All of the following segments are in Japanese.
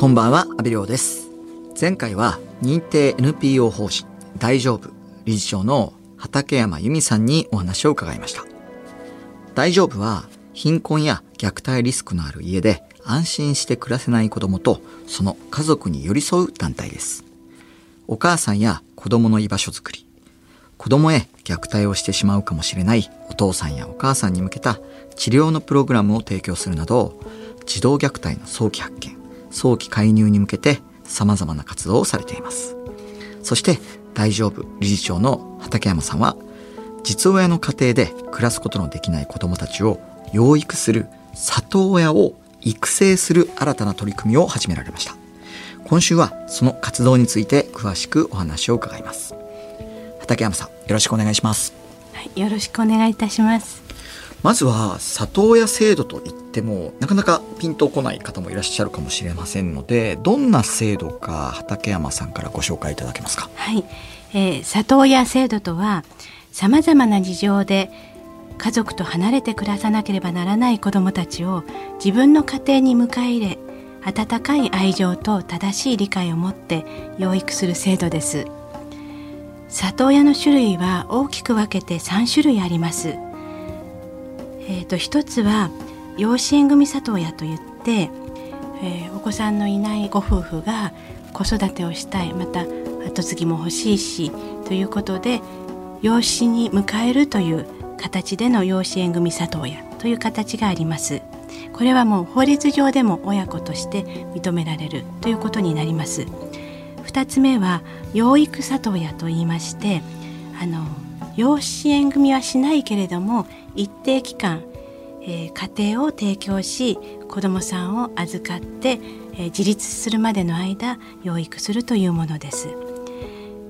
こんばんは、阿部亮です。前回は認定 NPO 法人大丈夫理事長の畠山由美さんにお話を伺いました。大丈夫は貧困や虐待リスクのある家で安心して暮らせない子供とその家族に寄り添う団体です。お母さんや子供の居場所づくり、子供へ虐待をしてしまうかもしれないお父さんやお母さんに向けた治療のプログラムを提供するなど、児童虐待の早期発見、早期介入に向けて様々な活動をされています。そして大丈夫理事長の畠山さんは実親の家庭で暮らすことのできない子供たちを養育する里親を育成する新たな取り組みを始められました。今週はその活動について詳しくお話を伺います。畠山さん、よろしくお願いします。はい、よろしくお願いいたします。まずは里親制度といってもなかなかピンとこない方もいらっしゃるかもしれませんのでどんな制度か畠山さんからご紹介いただけますか？はい、えー里親制度とは様々な事情で家族と離れて暮らさなければならない子どもたちを自分の家庭に迎え入れ温かい愛情と正しい理解を持って養育する制度です。里親の種類は大きく分けて3種類あります。えー、と一つは養子縁組里親といって、えーお子さんのいないご夫婦が子育てをしたいまた後継ぎも欲しいしということで養子に迎えるという形での養子縁組里親という形があります。これはもう法律上でも親子として認められるということになります。二つ目は養育里親と言いましてあの養子縁組はしないけれども一定期間、えー家庭を提供し子どもさんを預かって、えー自立するまでの間養育するというものです。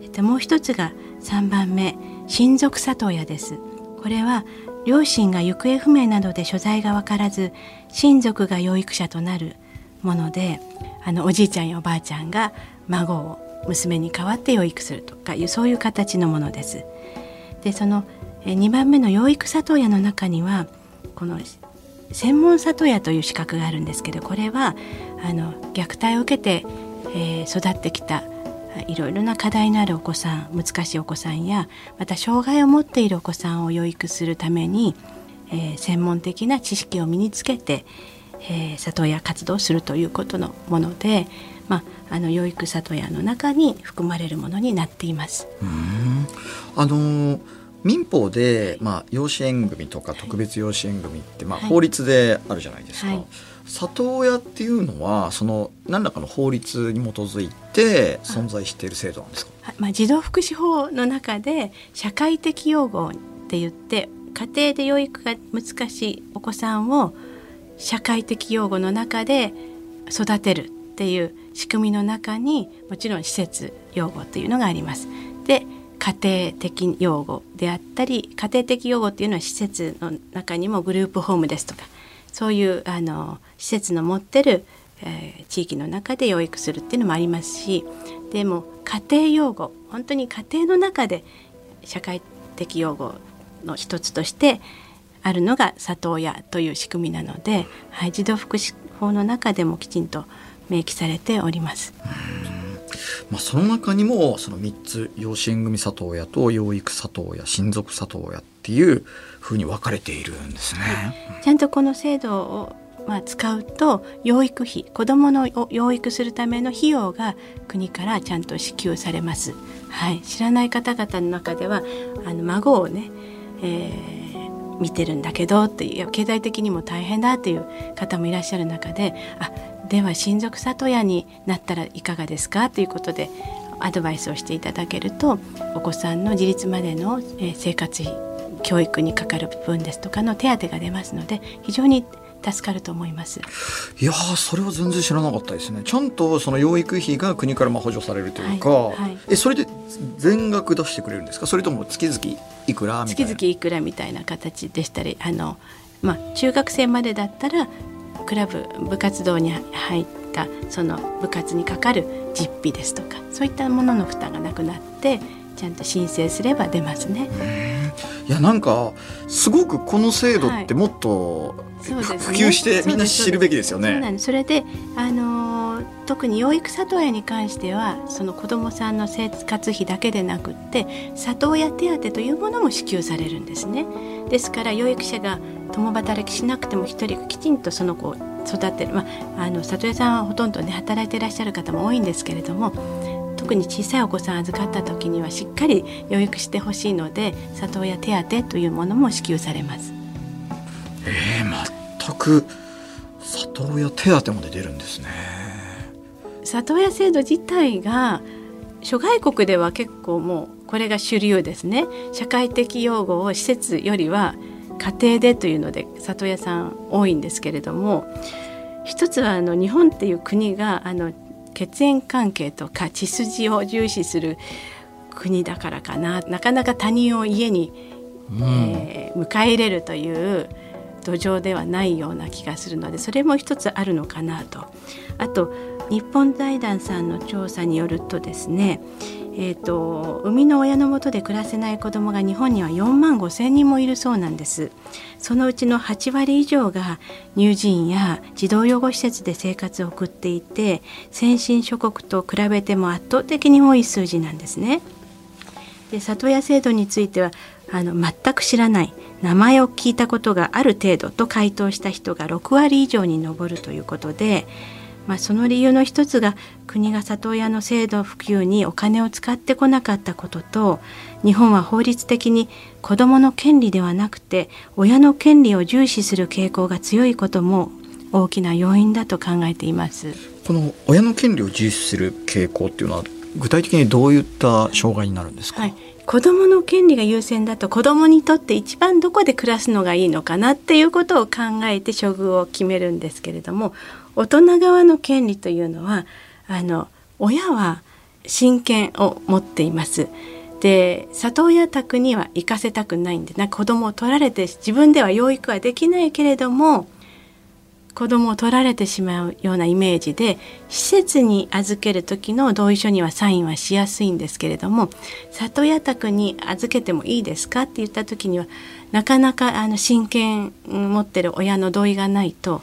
えっともう一つが3番目親族里親です。これは両親が行方不明などで所在が分からず親族が養育者となるものであのおじいちゃんやおばあちゃんが孫を娘に代わって養育するとかいうそういう形のものです。でその2番目の養育里親の中にはこの専門里親という資格があるんですけどこれはあの虐待を受けて、えー育ってきたいろいろな課題のあるお子さん難しいお子さんやまた障害を持っているお子さんを養育するために、えー専門的な知識を身につけて、えー里親活動をするということのもので、まあ、あの養育里親の中に含まれるものになっています。あのー民法で、まあ、養子縁組とか特別養子縁組って、まあ、はい。法律であるじゃないですか、はい。里親っていうのはその何らかの法律に基づいて存在している制度なんですか？はい。まあ、児童福祉法の中で社会的養護って言って家庭で養育が難しいお子さんを社会的養護の中で育てるっていう仕組みの中にもちろん施設養護っていうのがあります。で家庭的養護であったり家庭的養護っていうのは施設の中にもグループホームですとかそういうあの施設の持ってる、えー地域の中で養育するっていうのもありますしでも家庭養護本当に家庭の中で社会的養護の一つとしてあるのが里親という仕組みなので、はい、児童福祉法の中でもきちんと明記されております。まあ、その中にもその3つ養子縁組里親と養育里親親族里親っていうふうに分かれているんですね。ちゃんとこの制度をまあ使うと養育費子どものを養育するための費用が国からちゃんと支給されます。はい、知らない方々の中ではあの孫をね、えー見てるんだけどっていう経済的にも大変だっていう方もいらっしゃる中であでは親族里親になったらいかがですか？ということでアドバイスをしていただけるとお子さんの自立までの、えー生活費教育にかかる部分ですとかの手当が出ますので非常に助かると思います。いやーそれは全然知らなかったですね。ちゃんとその養育費が国からまあ補助されるというか、はいはい。えそれで全額出してくれるんですか？それとも月々いくらみたいな？月々いくらみたいな形でしたりあの、まあ、中学生までだったらクラブ部活動に入ったその部活にかかる実費ですとかそういったものの負担がなくなってちゃんと申請すれば出ますね。いやなんかすごくこの制度ってもっと普及してみんな知るべきですよね。そうなんですそれで、あのーと特に養育里親に関してはその子どもさんの生活費だけでなくって里親手当というものも支給されるんですね。ですから養育者が共働きしなくても一人きちんとその子を育てる、まあ、あの里親さんはほとんどね働いていらっしゃる方も多いんですけれども特に小さいお子さん預かった時にはしっかり養育してほしいので里親手当というものも支給されます。えー、全く里親手当まで出るんですね。里親制度自体が諸外国では結構もうこれが主流ですね社会的養護を施設よりは家庭でというので里親さん多いんですけれども一つはあの日本っていう国があの血縁関係とか血筋を重視する国だからかななかなか他人を家に、うん、えー、迎え入れるという土壌ではないような気がするのでそれも一つあるのかなと。あと日本財団さんの調査によるとですねえーと、生みの親のもとで暮らせない子どもが日本には4万5千人もいるそうなんです。そのうちの8割以上が乳児院や児童養護施設で生活を送っていて先進諸国と比べても圧倒的に多い数字なんですね。で里親制度についてはあの全く知らない名前を聞いたことがある程度と回答した人が6割以上に上るということでまあ、その理由の一つが国が里親の制度普及にお金を使ってこなかったことと日本は法律的に子どもの権利ではなくて親の権利を重視する傾向が強いことも大きな要因だと考えています。この親の権利を重視する傾向っていうのは具体的にどういった障害になるんですか、はい、子どもの権利が優先だと子どもにとって一番どこで暮らすのがいいのかなっていうことを考えて処遇を決めるんですけれども大人側の権利というのはあの親は親権を持っています。で里親宅には行かせたくないんでなんか子供を取られて自分では養育はできないけれども子供を取られてしまうようなイメージで施設に預ける時の同意書にはサインはしやすいんですけれども里親宅に預けてもいいですかって言った時にはなかなかあの親権持ってる親の同意がないと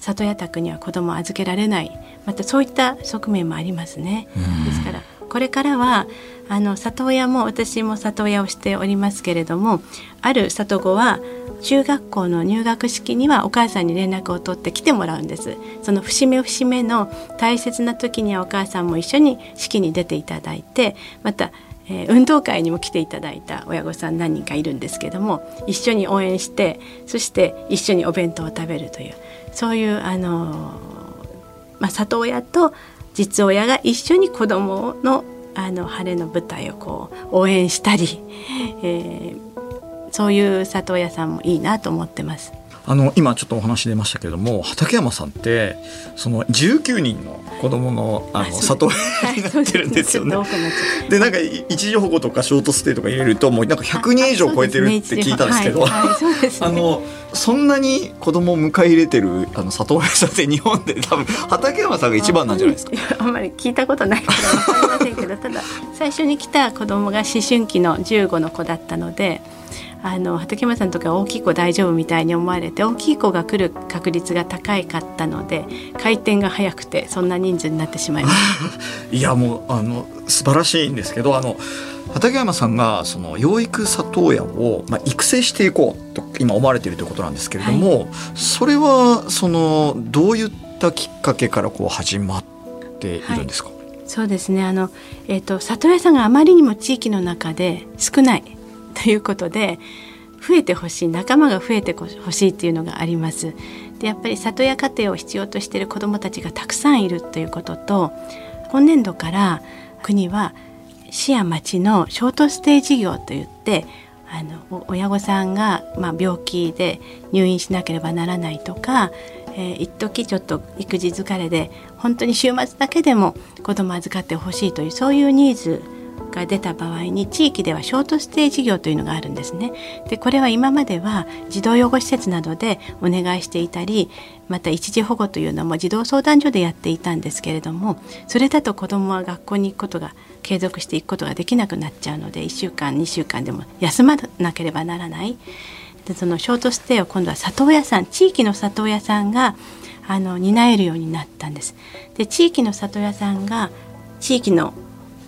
里親宅には子供を預けられないまたそういった側面もありますね。ですからこれからはあの里親も私も里親をしておりますけれどもある里子は中学校の入学式にはお母さんに連絡を取って来てもらうんです。その節目節目の大切な時にはお母さんも一緒に式に出ていただいてまたえー、運動会にも来ていただいた親御さん何人かいるんですけども一緒に応援してそして一緒にお弁当を食べるというそういうあの、まあ、里親と実親が一緒に子どものあの晴れの舞台をこう応援したり、えー、そういう里親さんもいいなと思ってます。あの今ちょっとお話出ましたけれども畠山さんってその19人の子供のあの里親になってるんですよね。でなんか一時保護とかショートステイとか入れるともうなんか100人以上超えてるって聞いたんですけど、あ のそんなに子供を迎え入れてるあの里親さんって日本で多分畠山さんが一番なんじゃないですか？あんまり 聞いたことないから分かりませんけどただ最初に来た子供が思春期の15の子だったので。あの畠山さんとか大きい子大丈夫みたいに思われて大きい子が来る確率が高いかったので回転が早くてそんな人数になってしまいました。いやもうあの素晴らしいんですけどあの畠山さんがその養育里親を、まあ、育成していこうと今思われているということなんですけれども、はい、それはそのどういったきっかけからこう始まっているんですか、はい。そうですね。あの、えーと里親さんがあまりにも地域の中で少ないということで増えてほしい仲間が増えてほしいっていうのがあります。でやっぱり里親家庭を必要としている子どもたちがたくさんいるということと今年度から国は市や町のショートステイ事業といってあの親御さんが、まあ、病気で入院しなければならないとか、えー、一時ちょっと育児疲れで本当に週末だけでも子供預かってほしいというそういうニーズが出た場合に地域ではショートステイ事業というのがあるんですね。でこれは今までは児童養護施設などでお願いしていたりまた一時保護というのも児童相談所でやっていたんですけれどもそれだと子どもは学校に行くことが継続していくことができなくなっちゃうので1週間2週間でも休まなければならない。でそのショートステイを今度は里親さん地域の里親さんがあの担えるようになったんです。で地域の里親さんが地域の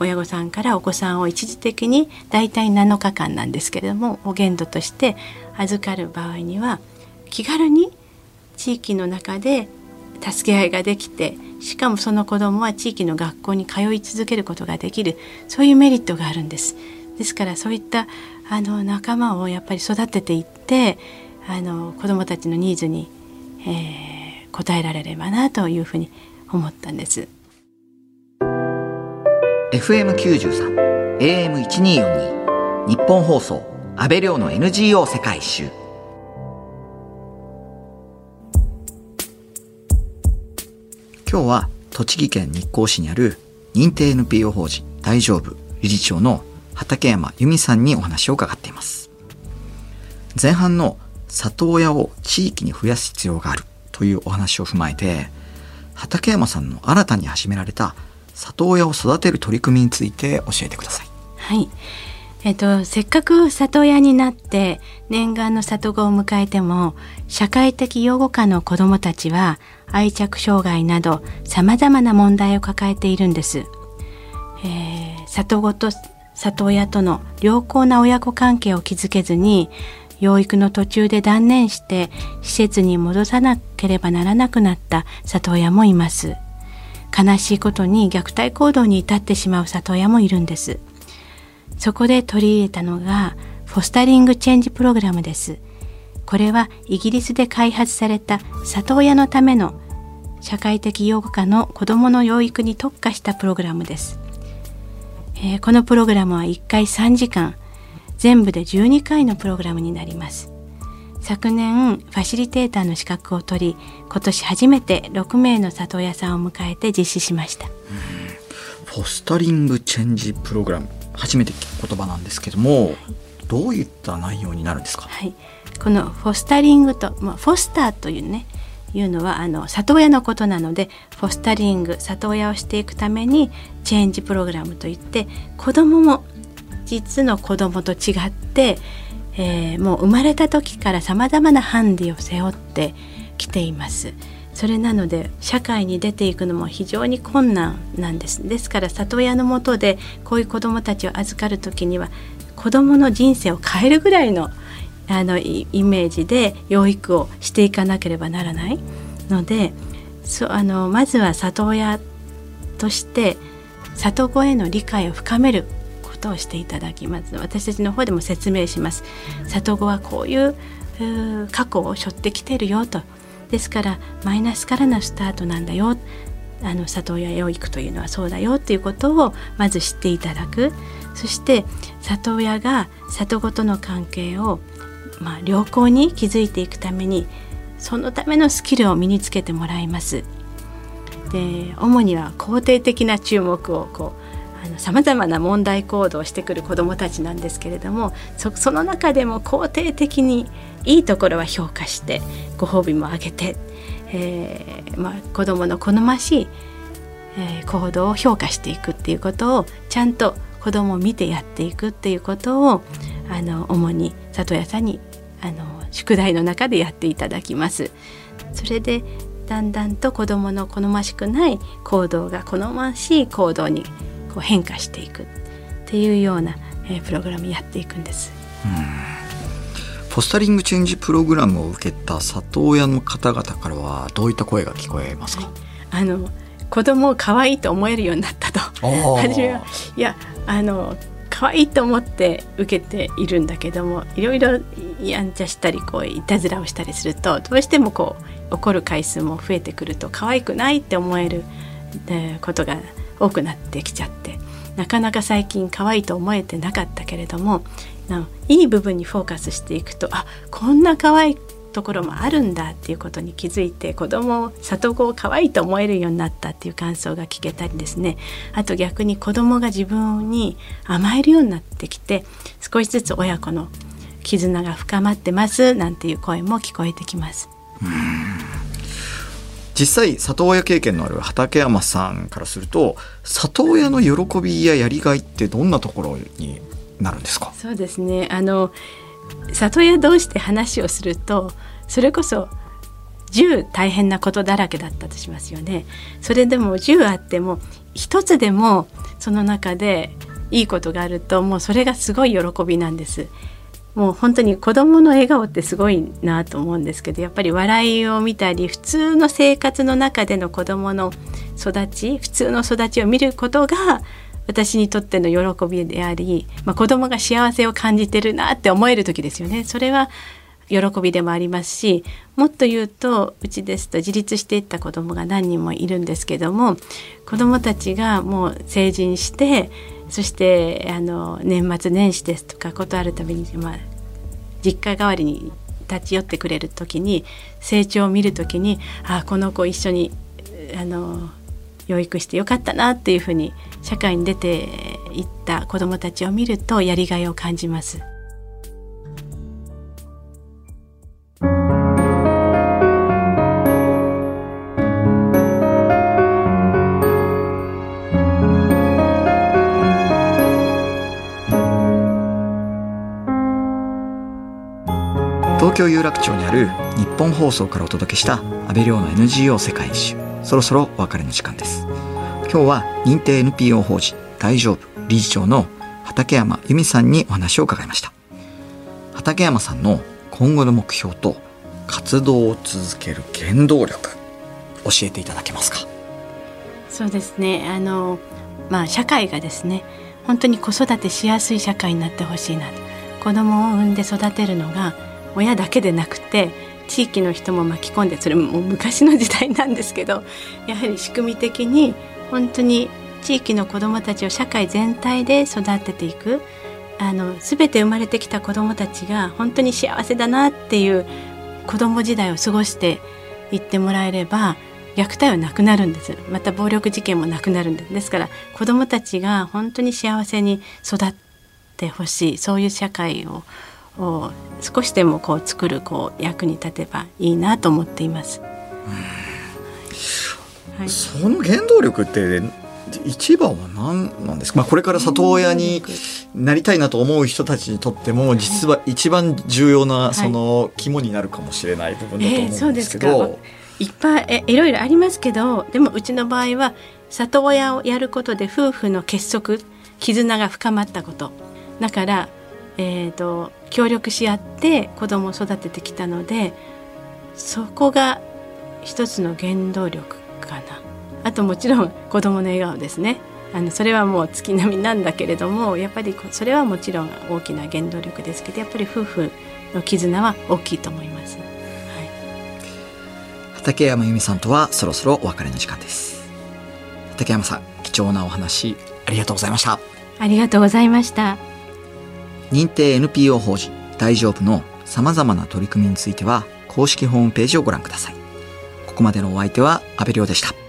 親御さんからお子さんを一時的に大体7日間なんですけれどもお限度として預かる場合には気軽に地域の中で助け合いができてしかもその子どもは地域の学校に通い続けることができるそういうメリットがあるんです。ですからそういったあの仲間をやっぱり育てていってあの子どもたちのニーズに、えー、応えられればなというふうに思ったんです。FM93 AM1242 日本放送安倍亮の NGO 世界一周。今日は栃木県日光市にある認定 NPO 法人大丈夫理事長の畠山由美さんにお話を伺っています。前半の里親を地域に増やす必要があるというお話を踏まえて畠山さんの新たに始められた里親を育てる取り組みについて教えてください。はい。えっと、せっかく里親になって念願の里子を迎えても社会的養護下の子どもたちは愛着障害などさまざまな問題を抱えているんです。えー、里子と里親との良好な親子関係を築けずに養育の途中で断念して施設に戻さなければならなくなった里親もいます。悲しいことに虐待行動に至ってしまう里親もいるんです。そこで取り入れたのがフォスタリングチェンジプログラムです。これはイギリスで開発された里親のための社会的養護下の子どもの養育に特化したプログラムです。えー、このプログラムは1回3時間全部で12回のプログラムになります。昨年ファシリテーターの資格を取り今年初めて6名の里親さんを迎えて実施しました。フォスタリングチェンジプログラム。初めて聞く言葉なんですけども、はい、どういった内容になるんですか、はい、このフォスタリングと、まあ、フォスターというねいうのはあの里親のことなのでフォスタリング里親をしていくためにチェンジプログラムといって子どもも実の子どもと違ってえー、もう生まれた時からさまざまなハンディを背負ってきています。それなので社会に出ていくのも非常に困難なんですですから里親のもとでこういう子どもたちを預かる時には子どもの人生を変えるぐらいのあのイメージで養育をしていかなければならないのでそあのまずは里親として里子への理解を深めることをしていただきます。私たちの方でも説明します。里子はこういう過去を背負ってきてるよと。ですからマイナスからのスタートなんだよ。あの里親養育というのはそうだよっていうことをまず知っていただく。そして里親が里子との関係を、まあ、良好に築いていくためにそのためのスキルを身につけてもらいます。で主には肯定的な注目をこうさまざまな問題行動をしてくる子どもたちなんですけれどもその中でも肯定的にいいところは評価してご褒美もあげて、えーまあ、子どもの好ましい、えー、行動を評価していくっていうことをちゃんと子どもを見てやっていくっていうことをあの主に里親さんにあの宿題の中でやっていただきます。それでだんだんと子どもの好ましくない行動が好ましい行動にこう変化していくっていうような、えー、プログラムやっていくんです。ポスタリングチェンジプログラムを受けた里親の方々からはどういった声が聞こえますか、はい、あの子供を可愛いと思えるようになったと。初めはいやあの可愛いと思って受けているんだけどもいろいろやんちゃしたりこういたずらをしたりするとどうしてもこう怒る回数も増えてくると可愛くないって思えることが多くなってきちゃってなかなか最近可愛いと思えてなかったけれどもいい部分にフォーカスしていくとあこんな可愛いところもあるんだっていうことに気づいて子供を里子を可愛いと思えるようになったっていう感想が聞けたりですねあと逆に子供が自分に甘えるようになってきて少しずつ親子の絆が深まってますなんていう声も聞こえてきます。実際里親経験のある畠山さんからすると里親の喜びややりがいってどんなところになるんですか？そうですね。あの里親同士で話をするとそれこそ10大変なことだらけだったとしますよね。それでも10あっても一つでもその中でいいことがあるともうそれがすごい喜びなんです。もう本当に子どもの笑顔ってすごいなと思うんですけどやっぱり笑いを見たり普通の生活の中での子どもの育ち普通の育ちを見ることが私にとっての喜びであり、まあ、子どもが幸せを感じてるなって思える時ですよね。それは喜びでもありますしもっと言うとうちですと自立していった子どもが何人もいるんですけども子どもたちがもう成人してそしてあの年末年始ですとかことあるたびに、まあ、実家代わりに立ち寄ってくれる時に成長を見る時にああこの子一緒にあの養育してよかったなっていうふうに社会に出ていった子どもたちを見るとやりがいを感じます。京有楽町にある日本放送からお届けした安倍亮の NGO 世界一周。そろそろお別れの時間です。今日は認定 NPO 法人大丈夫理事長の畠山由美さんにお話を伺いました。畠山さんの今後の目標と活動を続ける原動力教えていただけますか？そうですね。あのまあ社会がですね本当に子育てしやすい社会になってほしいなと。子供を産んで育てるのが親だけでなくて地域の人も巻き込んでそれも昔の時代なんですけどやはり仕組み的に本当に地域の子どもたちを社会全体で育てていくあの全て生まれてきた子どもたちが本当に幸せだなっていう子ども時代を過ごしていってもらえれば虐待はなくなるんです。また暴力事件もなくなるんです。ですから子どもたちが本当に幸せに育ってほしい。そういう社会をを少しでもこう作るこう役に立てばいいなと思っています。はい、その原動力って一番は何なんですか、まあ、これから里親になりたいなと思う人たちにとっても実は一番重要なその肝になるかもしれない部分だと思うんですけど。はいえーいっぱいえいろいろありますけどでもうちの場合は里親をやることで夫婦の結束絆が深まったこと。だからえーと、協力し合って子供を育ててきたのでそこが一つの原動力かな。あともちろん子供の笑顔ですね。あのそれはもう月並みなんだけれどもやっぱりそれはもちろん大きな原動力ですけどやっぱり夫婦の絆は大きいと思います、はい、畠山由美さんとはそろそろお別れの時間です。畠山さん貴重なお話ありがとうございました。ありがとうございました認定 NPO 法人大丈夫の様々な取り組みについては公式ホームページをご覧ください。ここまでのお相手は安部亮でした。